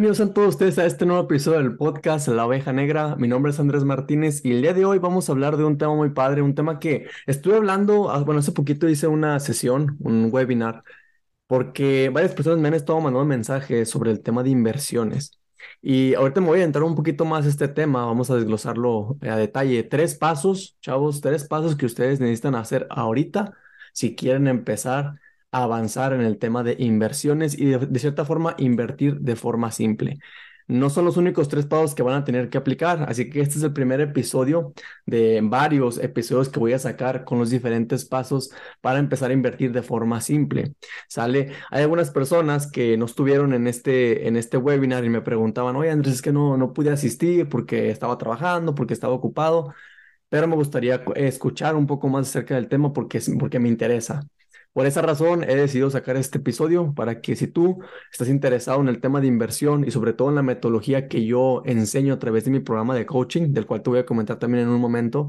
Bienvenidos a todos ustedes a este nuevo episodio del podcast La Oveja Negra. Mi nombre es Andrés Martínez y el día de hoy vamos a hablar de un tema muy padre, un tema que estuve hablando, ah, bueno, hace poquito hice una sesión, un webinar, porque varias personas me han estado mandando mensajes sobre el tema de inversiones. Y ahorita me voy a entrar un poquito más a este tema, vamos a desglosarlo a detalle. Tres pasos, chavos, tres pasos que ustedes necesitan hacer ahorita si quieren empezar avanzar en el tema de inversiones y de, cierta forma invertir de forma simple. No son los únicos tres pasos que van a tener que aplicar, así que este es el primer episodio de varios episodios que voy a sacar con los diferentes pasos para empezar a invertir de forma simple. Sale, hay algunas personas que no estuvieron en este, en este webinar y me preguntaban, oye Andrés, es que no, no pude asistir porque estaba trabajando, porque estaba ocupado, pero me gustaría escuchar un poco más acerca del tema porque, porque me interesa. Por esa razón he decidido sacar este episodio para que si tú estás interesado en el tema de inversión y sobre todo en la metodología que yo enseño a través de mi programa de coaching, del cual te voy a comentar también en un momento,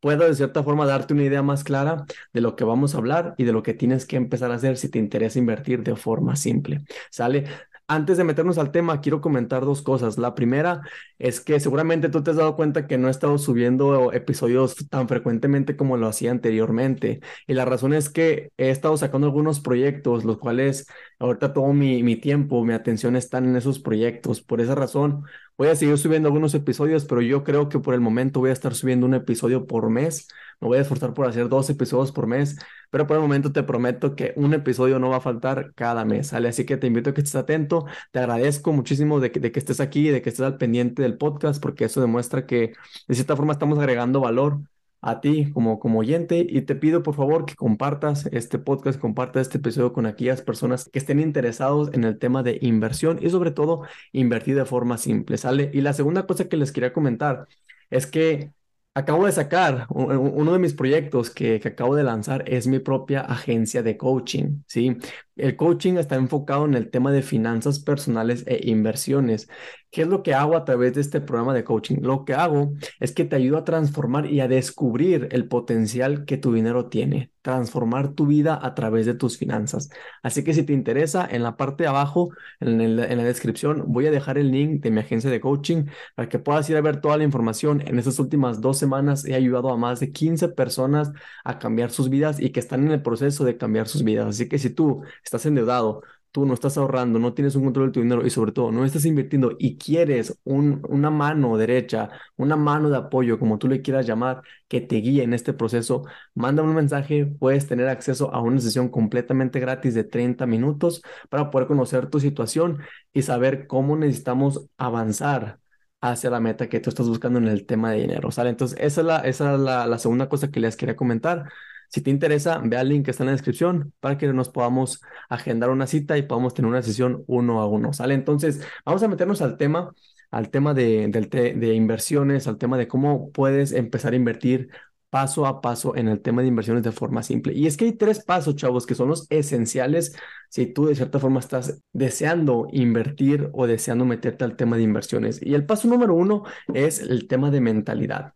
pueda de cierta forma darte una idea más clara de lo que vamos a hablar y de lo que tienes que empezar a hacer si te interesa invertir de forma simple. ¿Sale? Antes de meternos al tema, quiero comentar dos cosas. La primera es que seguramente tú te has dado cuenta que no he estado subiendo episodios tan frecuentemente como lo hacía anteriormente. Y la razón es que he estado sacando algunos proyectos, los cuales ahorita todo mi, mi tiempo, mi atención están en esos proyectos. Por esa razón, voy a seguir subiendo algunos episodios, pero yo creo que por el momento voy a estar subiendo un episodio por mes me voy a esforzar por hacer dos episodios por mes, pero por el momento te prometo que un episodio no va a faltar cada mes, ¿sale? Así que te invito a que estés atento. Te agradezco muchísimo de que, de que estés aquí, de que estés al pendiente del podcast, porque eso demuestra que de cierta forma estamos agregando valor a ti como, como oyente y te pido por favor que compartas este podcast, compartas este episodio con aquellas personas que estén interesados en el tema de inversión y sobre todo invertir de forma simple, ¿sale? Y la segunda cosa que les quería comentar es que Acabo de sacar uno de mis proyectos que, que, acabo de lanzar es mi propia agencia de coaching, ¿sí? El coaching está enfocado en el tema de finanzas personales e inversiones. ¿Qué es lo que hago a través de este programa de coaching? Lo que hago es que te ayudo a transformar y a descubrir el potencial que tu dinero tiene, transformar tu vida a través de tus finanzas. Así que si te interesa, en la parte de abajo, en, en la descripción, voy a dejar el link de mi agencia de coaching para que puedas ir a ver toda la información. En estas últimas dos semanas he ayudado a más de 15 personas a cambiar sus vidas y que están en el proceso de cambiar sus vidas. Así que si tú estás endeudado, tú no estás ahorrando, no tienes un control de tu dinero y sobre todo no estás invirtiendo y quieres una mano derecha, una mano de apoyo, como tú le quieras llamar, que te guíe en este proceso, mándame un mensaje, puedes tener acceso a una sesión completamente gratis de 30 minutos para poder conocer tu situación y saber cómo necesitamos avanzar hacia la meta que tú estás buscando en el tema de dinero, ¿sale? Entonces, esa es la, esa es la, la segunda cosa que les quería comentar. Si te interesa, ve al link que está en la descripción para que nos podamos agendar una cita y podamos tener una sesión uno a uno, ¿sale? Entonces, vamos a meternos al tema, al tema de, de inversiones, al tema de cómo puedes empezar a invertir paso a paso en el tema de inversiones de forma simple. Y es que hay tres pasos, chavos, que son los esenciales si tú de cierta forma estás deseando invertir o deseando meterte al tema de inversiones. Y el paso número uno es el tema de mentalidad.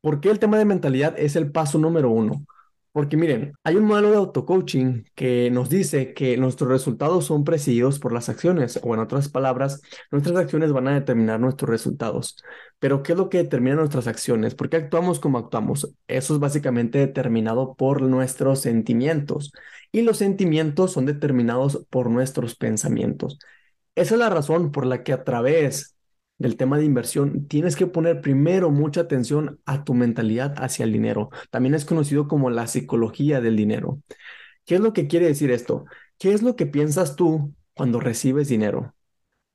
¿Por qué el tema de mentalidad es el paso número uno? Porque miren, hay un modelo de auto-coaching que nos dice que nuestros resultados son presididos por las acciones, o en otras palabras, nuestras acciones van a determinar nuestros resultados. Pero ¿qué es lo que determina nuestras acciones? ¿Por qué actuamos como actuamos? Eso es básicamente determinado por nuestros sentimientos. Y los sentimientos son determinados por nuestros pensamientos. Esa es la razón por la que a través del tema de inversión, tienes que poner primero mucha atención a tu mentalidad hacia el dinero. También es conocido como la psicología del dinero. ¿Qué es lo que quiere decir esto? ¿Qué es lo que piensas tú cuando recibes dinero?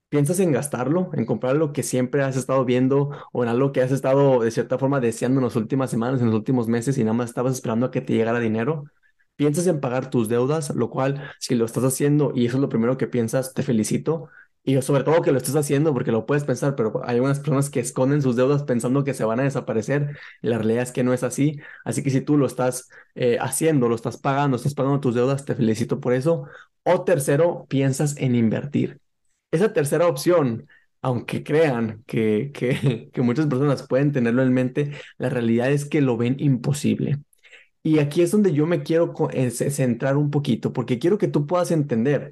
¿Piensas en gastarlo, en comprar lo que siempre has estado viendo o en algo que has estado de cierta forma deseando en las últimas semanas, en los últimos meses y nada más estabas esperando a que te llegara dinero? ¿Piensas en pagar tus deudas? Lo cual, si lo estás haciendo y eso es lo primero que piensas, te felicito. Y sobre todo que lo estés haciendo porque lo puedes pensar, pero hay algunas personas que esconden sus deudas pensando que se van a desaparecer la realidad es que no es así. Así que si tú lo estás eh, haciendo, lo estás pagando, estás pagando tus deudas, te felicito por eso. O tercero, piensas en invertir. Esa tercera opción, aunque crean que, que, que muchas personas pueden tenerlo en mente, la realidad es que lo ven imposible. Y aquí es donde yo me quiero eh, centrar un poquito, porque quiero que tú puedas entender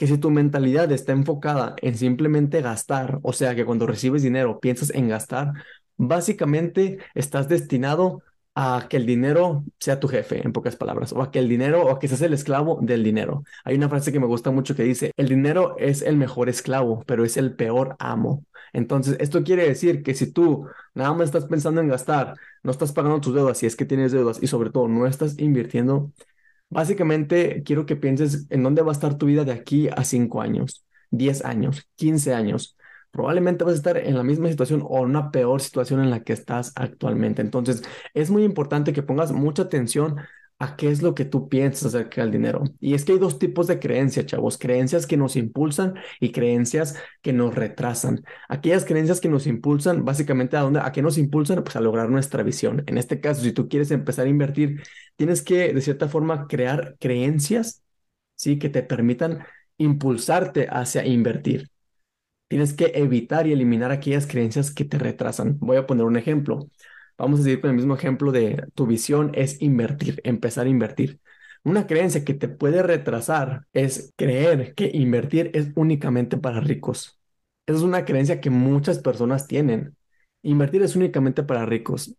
que si tu mentalidad está enfocada en simplemente gastar, o sea, que cuando recibes dinero piensas en gastar, básicamente estás destinado a que el dinero sea tu jefe, en pocas palabras, o a que el dinero, o a que seas el esclavo del dinero. Hay una frase que me gusta mucho que dice, el dinero es el mejor esclavo, pero es el peor amo. Entonces, esto quiere decir que si tú nada más estás pensando en gastar, no estás pagando tus deudas, si es que tienes deudas, y sobre todo no estás invirtiendo, básicamente quiero que pienses en dónde va a estar tu vida de aquí a 5 años, 10 años, 15 años probablemente vas a estar en la misma situación o en una peor situación en la que estás actualmente. Entonces, es muy importante que pongas mucha atención a qué es lo que tú piensas acerca del dinero. Y es que hay dos tipos de creencias, chavos, creencias que nos impulsan y creencias que nos retrasan. Aquellas creencias que nos impulsan, básicamente, ¿a dónde? ¿A qué nos impulsan? Pues a lograr nuestra visión. En este caso, si tú quieres empezar a invertir, tienes que, de cierta forma, crear creencias, ¿sí? Que te permitan impulsarte hacia invertir. Tienes que evitar y eliminar aquellas creencias que te retrasan. Voy a poner un ejemplo. Vamos a seguir con el mismo ejemplo de tu visión es invertir, empezar a invertir. Una creencia que te puede retrasar es creer que invertir es únicamente para ricos. Esa es una creencia que muchas personas tienen. Invertir es únicamente para ricos.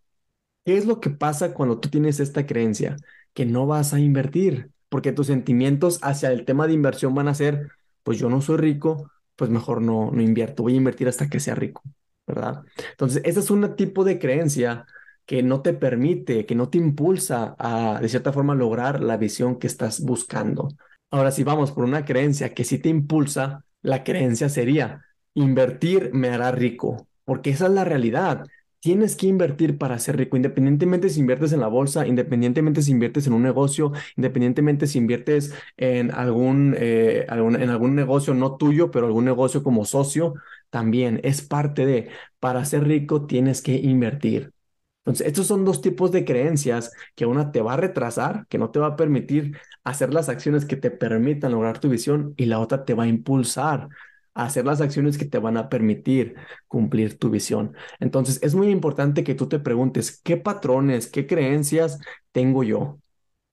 ¿Qué es lo que pasa cuando tú tienes esta creencia? Que no vas a invertir, porque tus sentimientos hacia el tema de inversión van a ser, pues yo no soy rico, pues mejor no, no invierto, voy a invertir hasta que sea rico, Entonces, ese es un tipo de creencia que no te permite, que no te impulsa a, de cierta forma, lograr la visión que estás buscando. Ahora, si vamos por una creencia que sí te impulsa, la creencia sería, invertir me hará rico, porque esa es la realidad. Tienes que invertir para ser rico, independientemente si inviertes en la bolsa, independientemente si inviertes en un negocio, independientemente si inviertes en algún, eh, algún, en algún negocio no tuyo, pero algún negocio como socio, también es parte de, para ser rico tienes que invertir. Entonces, estos son dos tipos de creencias que una te va a retrasar, que no te va a permitir hacer las acciones que te permitan lograr tu visión y la otra te va a impulsar hacer las acciones que te van a permitir cumplir tu visión. Entonces, es muy importante que tú te preguntes, ¿qué patrones, qué creencias tengo yo?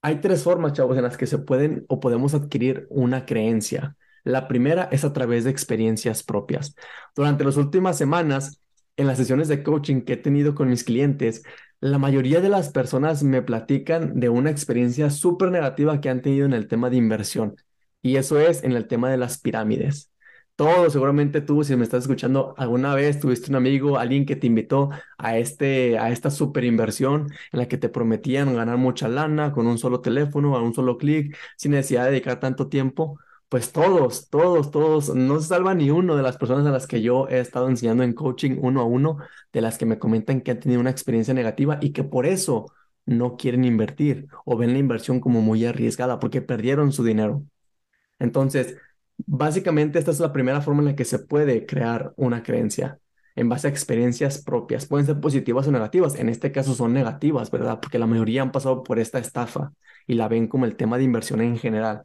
Hay tres formas, chavos, en las que se pueden o podemos adquirir una creencia. La primera es a través de experiencias propias. Durante las últimas semanas, en las sesiones de coaching que he tenido con mis clientes, la mayoría de las personas me platican de una experiencia súper negativa que han tenido en el tema de inversión. Y eso es en el tema de las pirámides. Todos, seguramente tú, si me estás escuchando, alguna vez tuviste un amigo, alguien que te invitó a, este, a esta super inversión en la que te prometían ganar mucha lana con un solo teléfono, a un solo clic, sin necesidad de dedicar tanto tiempo. Pues todos, todos, todos, no se salva ni uno de las personas a las que yo he estado enseñando en coaching uno a uno, de las que me comentan que han tenido una experiencia negativa y que por eso no quieren invertir o ven la inversión como muy arriesgada porque perdieron su dinero. Entonces, Básicamente, esta es la primera forma en la que se puede crear una creencia en base a experiencias propias. Pueden ser positivas o negativas. En este caso son negativas, ¿verdad? Porque la mayoría han pasado por esta estafa y la ven como el tema de inversión en general.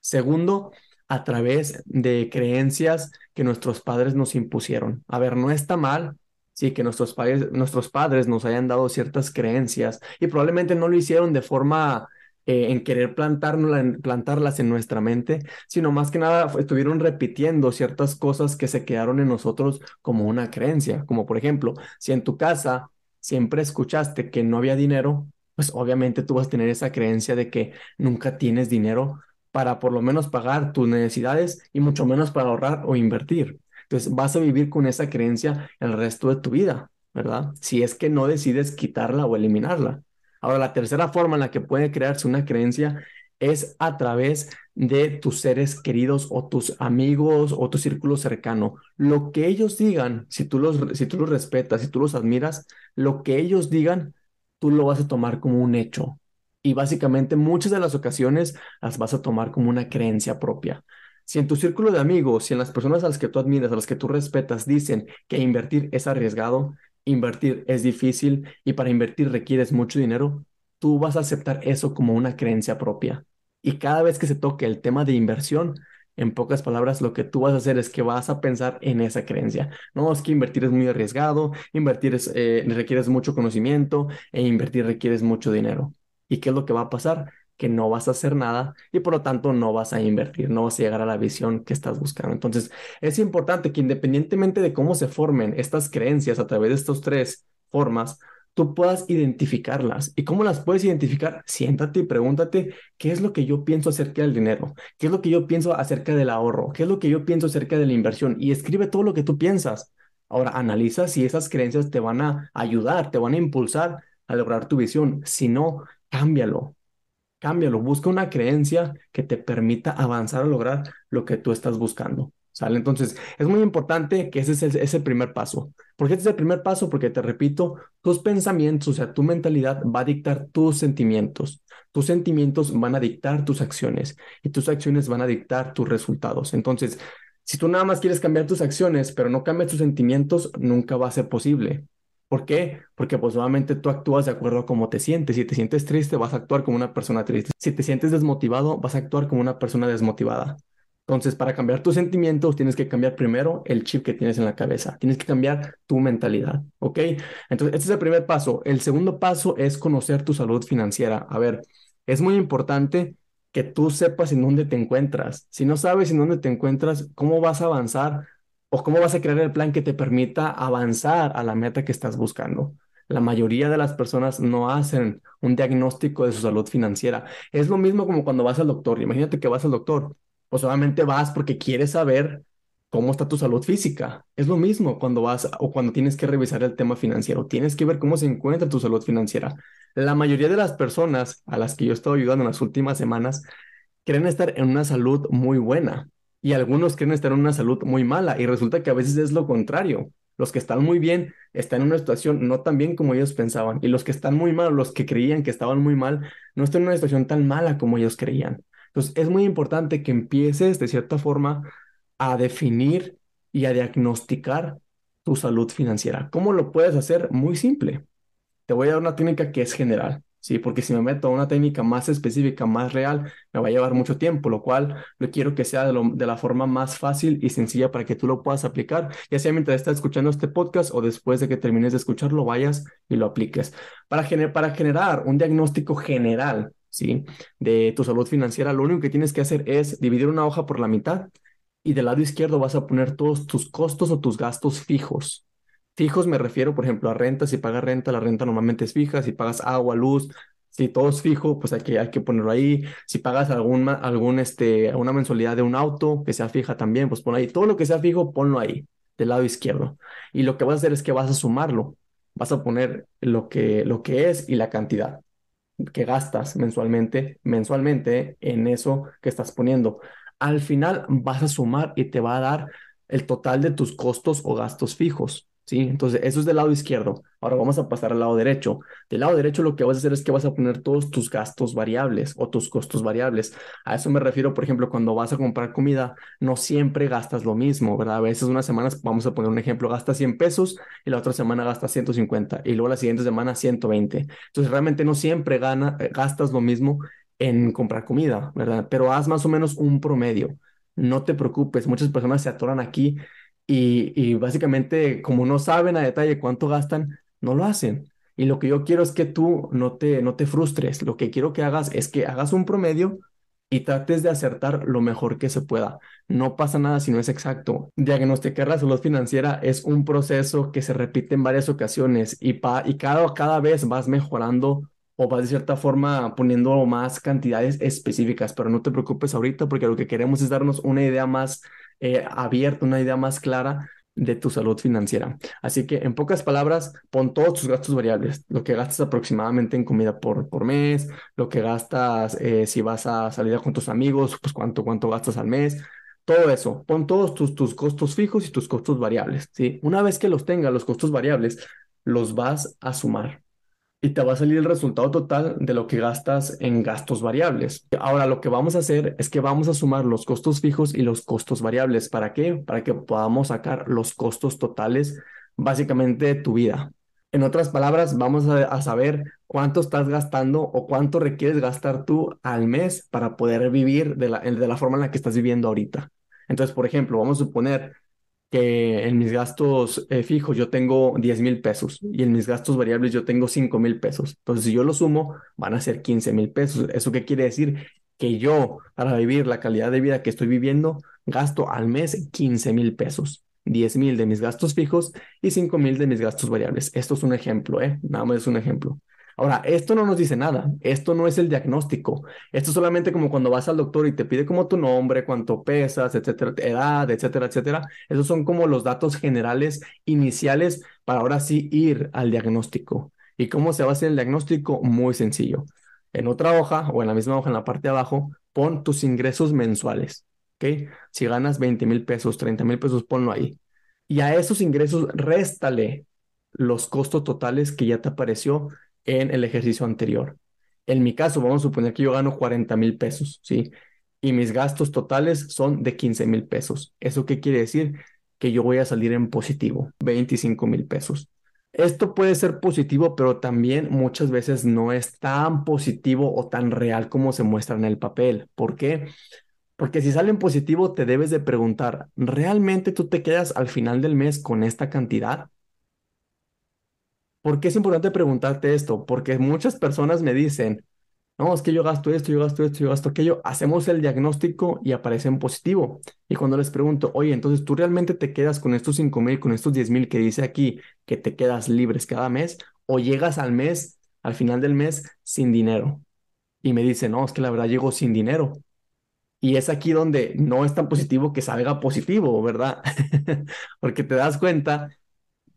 Segundo, a través de creencias que nuestros padres nos impusieron. A ver, no está mal, sí, que nuestros padres, nuestros padres nos hayan dado ciertas creencias y probablemente no lo hicieron de forma eh, en querer plantarlas en nuestra mente, sino más que nada estuvieron repitiendo ciertas cosas que se quedaron en nosotros como una creencia, como por ejemplo, si en tu casa siempre escuchaste que no había dinero, pues obviamente tú vas a tener esa creencia de que nunca tienes dinero para por lo menos pagar tus necesidades y mucho menos para ahorrar o invertir. Entonces vas a vivir con esa creencia el resto de tu vida, ¿verdad? Si es que no decides quitarla o eliminarla. Ahora, la tercera forma en la que puede crearse una creencia es a través de tus seres queridos o tus amigos o tu círculo cercano. Lo que ellos digan, si tú los, si tú los respetas, si tú los admiras, lo que ellos digan, tú lo vas a tomar como un hecho. Y básicamente muchas de las ocasiones las vas a tomar como una creencia propia. Si en tu círculo de amigos, si en las personas a las que tú admiras, a las que tú respetas, dicen que invertir es arriesgado, invertir es difícil y para invertir requieres mucho dinero, tú vas a aceptar eso como una creencia propia. Y cada vez que se toque el tema de inversión, en pocas palabras, lo que tú vas a hacer es que vas a pensar en esa creencia. No, es que invertir es muy arriesgado, invertir eh, requieres mucho conocimiento e invertir requieres mucho dinero. ¿Y qué es lo que va a pasar? Que no vas a hacer nada y por lo tanto no vas a invertir, no vas a llegar a la visión que estás buscando. Entonces, es importante que independientemente de cómo se formen estas creencias a través de estas tres formas, tú puedas identificarlas. ¿Y cómo las puedes identificar? Siéntate y pregúntate qué es lo que yo pienso acerca del dinero, qué es lo que yo pienso acerca del ahorro, qué es lo que yo pienso acerca de la inversión y escribe todo lo que tú piensas. Ahora analiza si esas creencias te van a ayudar, te van a impulsar a lograr tu visión. Si no, cámbialo. Cámbialo. Busca una creencia que te permita avanzar a lograr lo que tú estás buscando. ¿Sale? Entonces, es muy importante que ese es el, ese primer paso. ¿Por qué este es el primer paso? Porque te repito, tus pensamientos, o sea, tu mentalidad va a dictar tus sentimientos. Tus sentimientos van a dictar tus acciones y tus acciones van a dictar tus resultados. Entonces, si tú nada más quieres cambiar tus acciones, pero no cambias tus sentimientos, nunca va a ser posible. ¿Por qué? Porque pues tú actúas de acuerdo a cómo te sientes. Si te sientes triste, vas a actuar como una persona triste. Si te sientes desmotivado, vas a actuar como una persona desmotivada. Entonces, para cambiar tus sentimientos, tienes que cambiar primero el chip que tienes en la cabeza. Tienes que cambiar tu mentalidad, ¿ok? Entonces, este es el primer paso. El segundo paso es conocer tu salud financiera. A ver, es muy importante que tú sepas en dónde te encuentras. Si no sabes en dónde te encuentras, ¿cómo vas a avanzar o cómo vas a crear el plan que te permita avanzar a la meta que estás buscando? La mayoría de las personas no hacen un diagnóstico de su salud financiera. Es lo mismo como cuando vas al doctor. Imagínate que vas al doctor, pues solamente vas porque quieres saber cómo está tu salud física. Es lo mismo cuando vas o cuando tienes que revisar el tema financiero. Tienes que ver cómo se encuentra tu salud financiera. La mayoría de las personas a las que yo he estado ayudando en las últimas semanas creen estar en una salud muy buena y algunos creen estar en una salud muy mala y resulta que a veces es lo contrario. Los que están muy bien están en una situación no tan bien como ellos pensaban y los que están muy mal, los que creían que estaban muy mal, no están en una situación tan mala como ellos creían. Entonces es muy importante que empieces de cierta forma a definir y a diagnosticar tu salud financiera. ¿Cómo lo puedes hacer? Muy simple. Te voy a dar una técnica que es general, ¿sí? Porque si me meto a una técnica más específica, más real, me va a llevar mucho tiempo, lo cual lo quiero que sea de, la forma más fácil y sencilla para que tú lo puedas aplicar, ya sea mientras estás escuchando este podcast o después de que termines de escucharlo, vayas y lo apliques. Para, para generar un diagnóstico general, ¿sí? De tu salud financiera, lo único que tienes que hacer es dividir una hoja por la mitad y del lado izquierdo vas a poner todos tus costos o tus gastos fijos. Fijos me refiero, por ejemplo, a renta. Si pagas renta, la renta normalmente es fija. Si pagas agua, luz, si todo es fijo, pues hay que, hay que ponerlo ahí. Si pagas algún, algún, este, una mensualidad de un auto que sea fija también, pues ponlo ahí. Todo lo que sea fijo, ponlo ahí, del lado izquierdo. Y lo que vas a hacer es que vas a sumarlo. Vas a poner lo que, lo que es y la cantidad que gastas mensualmente, mensualmente en eso que estás poniendo al final vas a sumar y te va a dar el total de tus costos o gastos fijos. ¿Sí? Entonces, eso es del lado izquierdo. Ahora vamos a pasar al lado derecho. Del lado derecho lo que vas a hacer es que vas a poner todos tus gastos variables o tus costos variables. A eso me refiero, por ejemplo, cuando vas a comprar comida, no siempre gastas lo mismo, ¿verdad? A veces unas semanas, vamos a poner un ejemplo, gastas 100 pesos y la otra semana gastas 150 y luego la siguiente semana 120. Entonces, realmente no siempre gana, eh, gastas lo mismo en comprar comida, ¿verdad? Pero haz más o menos un promedio. No te preocupes, muchas personas se atoran aquí y, básicamente como no saben a detalle cuánto gastan, no lo hacen. Y lo que yo quiero es que tú no te, no te frustres. Lo que quiero que hagas es que hagas un promedio y trates de acertar lo mejor que se pueda. No pasa nada si no es exacto. Diagnosticar la salud financiera es un proceso que se repite en varias ocasiones y, pa y cada, cada vez vas mejorando o vas de cierta forma poniendo más cantidades específicas, pero no te preocupes ahorita porque lo que queremos es darnos una idea más eh, abierta, una idea más clara de tu salud financiera. Así que en pocas palabras, pon todos tus gastos variables, lo que gastas aproximadamente en comida por, por mes, lo que gastas eh, si vas a salir con tus amigos, pues cuánto, cuánto gastas al mes, todo eso, pon todos tus, tus costos fijos y tus costos variables, ¿sí? Una vez que los tengas, los costos variables, los vas a sumar y te va a salir el resultado total de lo que gastas en gastos variables. Ahora lo que vamos a hacer es que vamos a sumar los costos fijos y los costos variables. ¿Para qué? Para que podamos sacar los costos totales básicamente de tu vida. En otras palabras, vamos a, saber cuánto estás gastando o cuánto requieres gastar tú al mes para poder vivir de la, de la forma en la que estás viviendo ahorita. Entonces, por ejemplo, vamos a suponer que en mis gastos eh, fijos yo tengo 10 mil pesos y en mis gastos variables yo tengo 5 mil pesos. Entonces, si yo lo sumo, van a ser 15 mil pesos. ¿Eso qué quiere decir? Que yo, para vivir la calidad de vida que estoy viviendo, gasto al mes 15 mil pesos. 10 mil de mis gastos fijos y 5 mil de mis gastos variables. Esto es un ejemplo, ¿eh? Nada más es un ejemplo. Ahora, esto no nos dice nada, esto no es el diagnóstico, esto es solamente como cuando vas al doctor y te pide como tu nombre, cuánto pesas, etcétera, edad, etcétera, etcétera. Esos son como los datos generales iniciales para ahora sí ir al diagnóstico. ¿Y cómo se va a hacer el diagnóstico? Muy sencillo. En otra hoja o en la misma hoja en la parte de abajo, pon tus ingresos mensuales. ¿Ok? Si ganas 20 mil pesos, 30 mil pesos, ponlo ahí. Y a esos ingresos réstale los costos totales que ya te apareció en el ejercicio anterior. En mi caso, vamos a suponer que yo gano 40 mil pesos, ¿sí? Y mis gastos totales son de 15 mil pesos. ¿Eso qué quiere decir? Que yo voy a salir en positivo, 25 mil pesos. Esto puede ser positivo, pero también muchas veces no es tan positivo o tan real como se muestra en el papel. ¿Por qué? Porque si sale en positivo, te debes de preguntar, ¿realmente tú te quedas al final del mes con esta cantidad? ¿Por qué es importante preguntarte esto? Porque muchas personas me dicen, no, es que yo gasto esto, yo gasto esto, yo gasto aquello. Hacemos el diagnóstico y aparece en positivo. Y cuando les pregunto, oye, entonces tú realmente te quedas con estos 5 mil, con estos 10 mil que dice aquí, que te quedas libres cada mes, o llegas al mes, al final del mes, sin dinero. Y me dicen, no, es que la verdad llego sin dinero. Y es aquí donde no es tan positivo que salga positivo, ¿verdad? Porque te das cuenta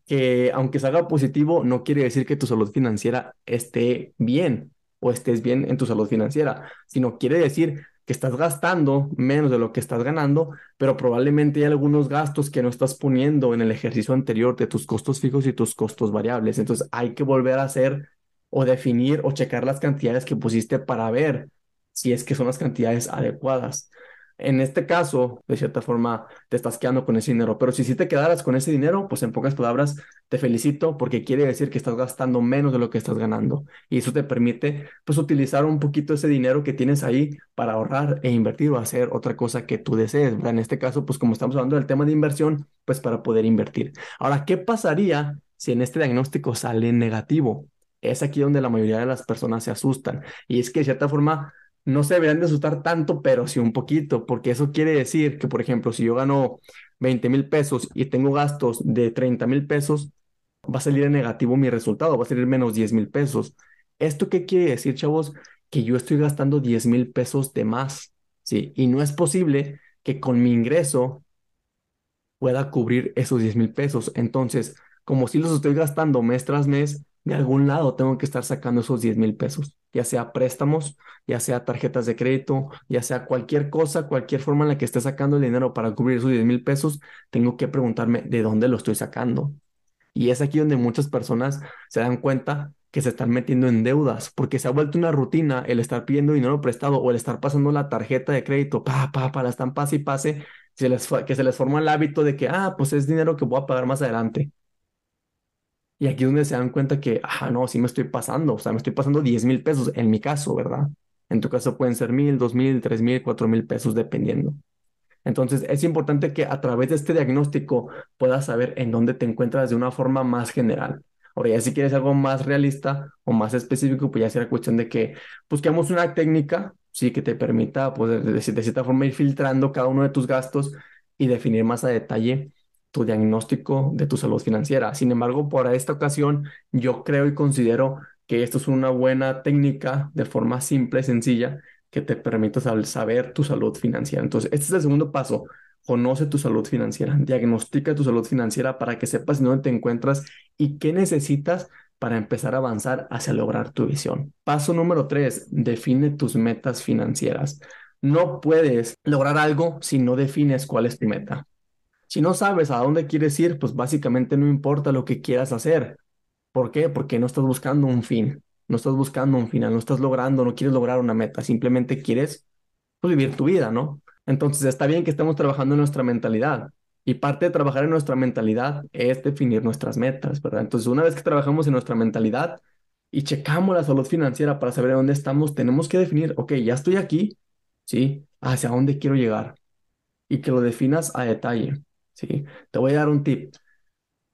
que aunque salga positivo, no quiere decir que tu salud financiera esté bien o estés bien en tu salud financiera, sino quiere decir que estás gastando menos de lo que estás ganando, pero probablemente hay algunos gastos que no estás poniendo en el ejercicio anterior de tus costos fijos y tus costos variables. Entonces hay que volver a hacer o definir o checar las cantidades que pusiste para ver si es que son las cantidades adecuadas. En este caso, de cierta forma, te estás quedando con ese dinero, pero si sí te quedaras con ese dinero, pues en pocas palabras, te felicito porque quiere decir que estás gastando menos de lo que estás ganando y eso te permite, pues, utilizar un poquito ese dinero que tienes ahí para ahorrar e invertir o hacer otra cosa que tú desees, En este caso, pues, como estamos hablando del tema de inversión, pues, para poder invertir. Ahora, ¿qué pasaría si en este diagnóstico sale negativo? Es aquí donde la mayoría de las personas se asustan y es que de cierta forma no se deberían de asustar tanto, pero sí un poquito, porque eso quiere decir que, por ejemplo, si yo gano 20 mil pesos y tengo gastos de 30 mil pesos, va a salir en negativo mi resultado, va a salir menos 10 mil pesos. ¿Esto qué quiere decir, chavos? Que yo estoy gastando 10 mil pesos de más, ¿sí? Y no es posible que con mi ingreso pueda cubrir esos 10 mil pesos. Entonces, como si los estoy gastando mes tras mes, de algún lado tengo que estar sacando esos 10 mil pesos, ya sea préstamos, ya sea tarjetas de crédito, ya sea cualquier cosa, cualquier forma en la que esté sacando el dinero para cubrir esos 10 mil pesos, tengo que preguntarme de dónde lo estoy sacando. Y es aquí donde muchas personas se dan cuenta que se están metiendo en deudas, porque se ha vuelto una rutina el estar pidiendo dinero prestado o el estar pasando la tarjeta de crédito, pa, pa, pa, la están pase y pase, que se les forma el hábito de que, ah, pues es dinero que voy a pagar más adelante. Y aquí es donde se dan cuenta que, ah, no, sí me estoy pasando, o sea, me estoy pasando 10 mil pesos en mi caso, ¿verdad? En tu caso pueden ser mil, dos mil, tres mil, cuatro mil pesos, dependiendo. Entonces, es importante que a través de este diagnóstico puedas saber en dónde te encuentras de una forma más general. Ahora, ya si quieres algo más realista o más específico, pues ya será cuestión de que busquemos una técnica, sí, que te permita, pues, de, de cierta forma ir filtrando cada uno de tus gastos y definir más a detalle tu diagnóstico de tu salud financiera. Sin embargo, por esta ocasión, yo creo y considero que esto es una buena técnica de forma simple, sencilla, que te permite saber tu salud financiera. Entonces, este es el segundo paso. Conoce tu salud financiera, diagnostica tu salud financiera para que sepas dónde te encuentras y qué necesitas para empezar a avanzar hacia lograr tu visión. Paso número tres, define tus metas financieras. No puedes lograr algo si no defines cuál es tu meta. Si no sabes a dónde quieres ir, pues básicamente no importa lo que quieras hacer. ¿Por qué? Porque no estás buscando un fin, no estás buscando un final, no estás logrando, no quieres lograr una meta, simplemente quieres pues, vivir tu vida, ¿no? Entonces está bien que estemos trabajando en nuestra mentalidad. Y parte de trabajar en nuestra mentalidad es definir nuestras metas, ¿verdad? Entonces, una vez que trabajamos en nuestra mentalidad y checamos la salud financiera para saber dónde estamos, tenemos que definir, ok, ya estoy aquí, ¿sí? ¿Hacia dónde quiero llegar? Y que lo definas a detalle. ¿Sí? Te voy a dar un tip.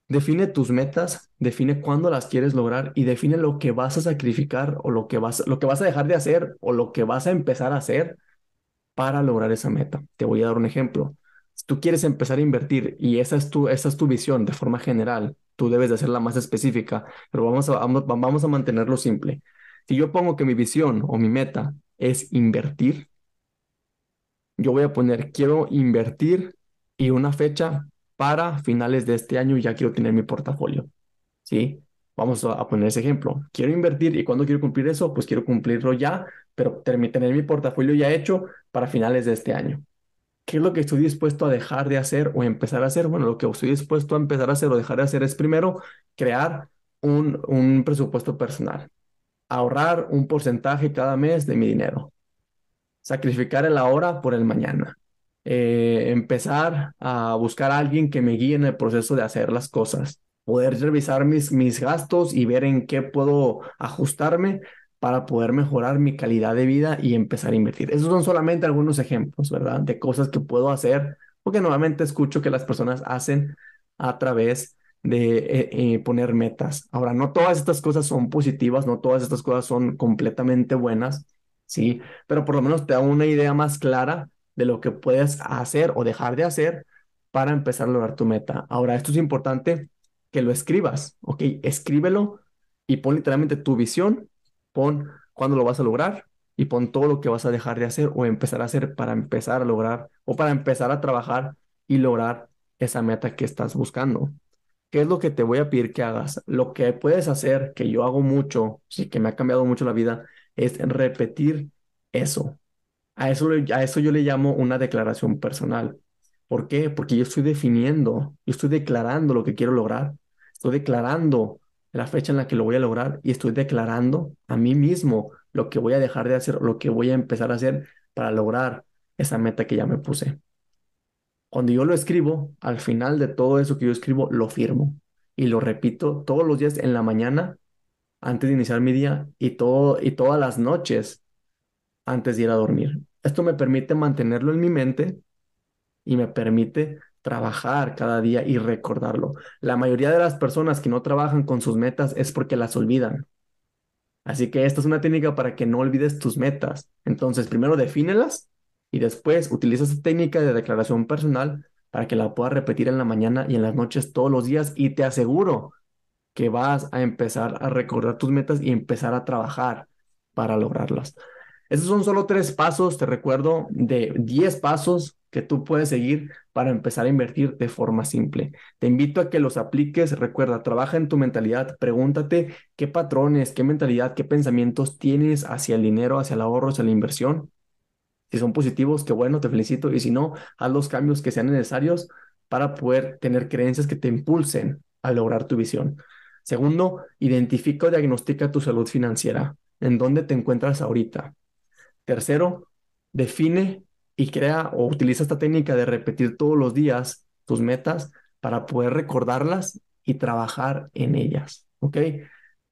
Define tus metas, define cuándo las quieres lograr y define lo que vas a sacrificar o lo que vas, lo que vas a dejar de hacer o lo que vas a empezar a hacer para lograr esa meta. Te voy a dar un ejemplo. Si tú quieres empezar a invertir y esa es tu, esa es tu visión de forma general, tú debes de hacerla más específica, pero vamos a, vamos a mantenerlo simple. Si yo pongo que mi visión o mi meta es invertir, yo voy a poner quiero invertir y una fecha para finales de este año ya quiero tener mi portafolio. ¿Sí? Vamos a poner ese ejemplo. Quiero invertir y cuando quiero cumplir eso, pues quiero cumplirlo ya, pero tener mi portafolio ya hecho para finales de este año. ¿Qué es lo que estoy dispuesto a dejar de hacer o empezar a hacer? Bueno, lo que estoy dispuesto a empezar a hacer o dejar de hacer es primero crear un, un presupuesto personal, ahorrar un porcentaje cada mes de mi dinero, sacrificar el ahora por el mañana, eh, empezar a buscar a alguien que me guíe en el proceso de hacer las cosas, poder revisar mis, mis gastos y ver en qué puedo ajustarme para poder mejorar mi calidad de vida y empezar a invertir. Esos son solamente algunos ejemplos, ¿verdad? De cosas que puedo hacer, porque nuevamente escucho que las personas hacen a través de eh, eh, poner metas. Ahora, no todas estas cosas son positivas, no todas estas cosas son completamente buenas, ¿sí? Pero por lo menos te da una idea más clara de lo que puedes hacer o dejar de hacer para empezar a lograr tu meta. Ahora, esto es importante que lo escribas, ¿ok? Escríbelo y pon literalmente tu visión pon cuándo lo vas a lograr y pon todo lo que vas a dejar de hacer o empezar a hacer para empezar a lograr o para empezar a trabajar y lograr esa meta que estás buscando. ¿Qué es lo que te voy a pedir que hagas? Lo que puedes hacer, que yo hago mucho, sí, que me ha cambiado mucho la vida, es repetir eso. A eso, a eso yo le llamo una declaración personal. ¿Por qué? Porque yo estoy definiendo, yo estoy declarando lo que quiero lograr. Estoy declarando la fecha en la que lo voy a lograr y estoy declarando a mí mismo lo que voy a dejar de hacer, lo que voy a empezar a hacer para lograr esa meta que ya me puse. Cuando yo lo escribo, al final de todo eso que yo escribo, lo firmo y lo repito todos los días en la mañana antes de iniciar mi día y, todo, y todas las noches antes de ir a dormir. Esto me permite mantenerlo en mi mente y me permite trabajar cada día y recordarlo. La mayoría de las personas que no trabajan con sus metas es porque las olvidan. Así que esta es una técnica para que no olvides tus metas. Entonces, primero defínelas y después utiliza esta técnica de declaración personal para que la puedas repetir en la mañana y en las noches todos los días y te aseguro que vas a empezar a recordar tus metas y empezar a trabajar para lograrlas. Esos son solo tres pasos, te recuerdo, de 10 pasos que tú puedes seguir para empezar a invertir de forma simple. Te invito a que los apliques. Recuerda, trabaja en tu mentalidad. Pregúntate qué patrones, qué mentalidad, qué pensamientos tienes hacia el dinero, hacia el ahorro, hacia la inversión. Si son positivos, qué bueno, te felicito. Y si no, haz los cambios que sean necesarios para poder tener creencias que te impulsen a lograr tu visión. Segundo, identifica o diagnostica tu salud financiera. ¿En dónde te encuentras ahorita? Tercero, define y crea o utiliza esta técnica de repetir todos los días tus metas para poder recordarlas y trabajar en ellas. ¿Ok?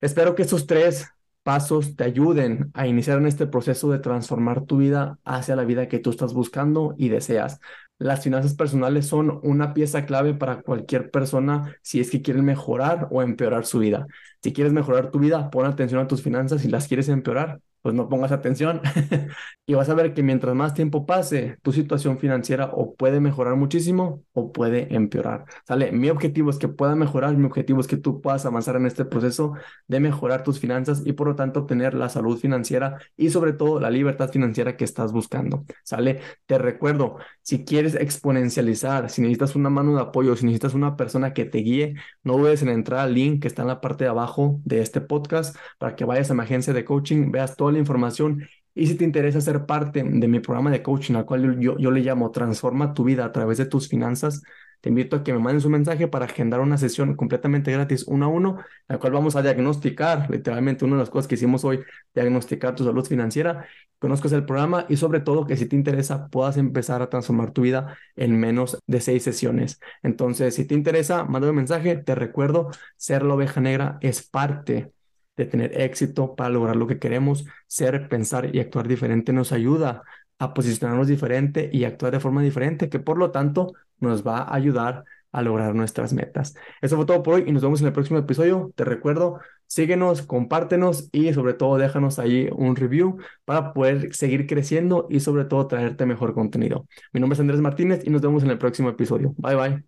Espero que estos tres pasos te ayuden a iniciar en este proceso de transformar tu vida hacia la vida que tú estás buscando y deseas. Las finanzas personales son una pieza clave para cualquier persona si es que quieren mejorar o empeorar su vida. Si quieres mejorar tu vida, pon atención a tus finanzas. Si las quieres empeorar, pues no pongas atención y vas a ver que mientras más tiempo pase, tu situación financiera o puede mejorar muchísimo o puede empeorar. ¿Sale? Mi objetivo es que pueda mejorar, mi objetivo es que tú puedas avanzar en este proceso de mejorar tus finanzas y por lo tanto obtener la salud financiera y sobre todo la libertad financiera que estás buscando. ¿Sale? Te recuerdo, si quieres exponencializar, si necesitas una mano de apoyo, si necesitas una persona que te guíe, no dudes en entrar al link que está en la parte de abajo de este podcast para que vayas a mi agencia de coaching, veas todo la información. Y si te interesa ser parte de mi programa de coaching, al cual yo, yo le llamo Transforma tu vida a través de tus finanzas, te invito a que me mandes un mensaje para agendar una sesión completamente gratis uno a uno, la cual vamos a diagnosticar, literalmente una de las cosas que hicimos hoy, diagnosticar tu salud financiera, conozcas el programa y sobre todo que si te interesa puedas empezar a transformar tu vida en menos de seis sesiones. Entonces, si te interesa, mándame un mensaje, te recuerdo, ser la oveja negra es parte de tener éxito para lograr lo que queremos, ser, pensar y actuar diferente nos ayuda a posicionarnos diferente y actuar de forma diferente, que por lo tanto nos va a ayudar a lograr nuestras metas. Eso fue todo por hoy y nos vemos en el próximo episodio. Te recuerdo, síguenos, compártenos y sobre todo déjanos ahí un review para poder seguir creciendo y sobre todo traerte mejor contenido. Mi nombre es Andrés Martínez y nos vemos en el próximo episodio. Bye bye.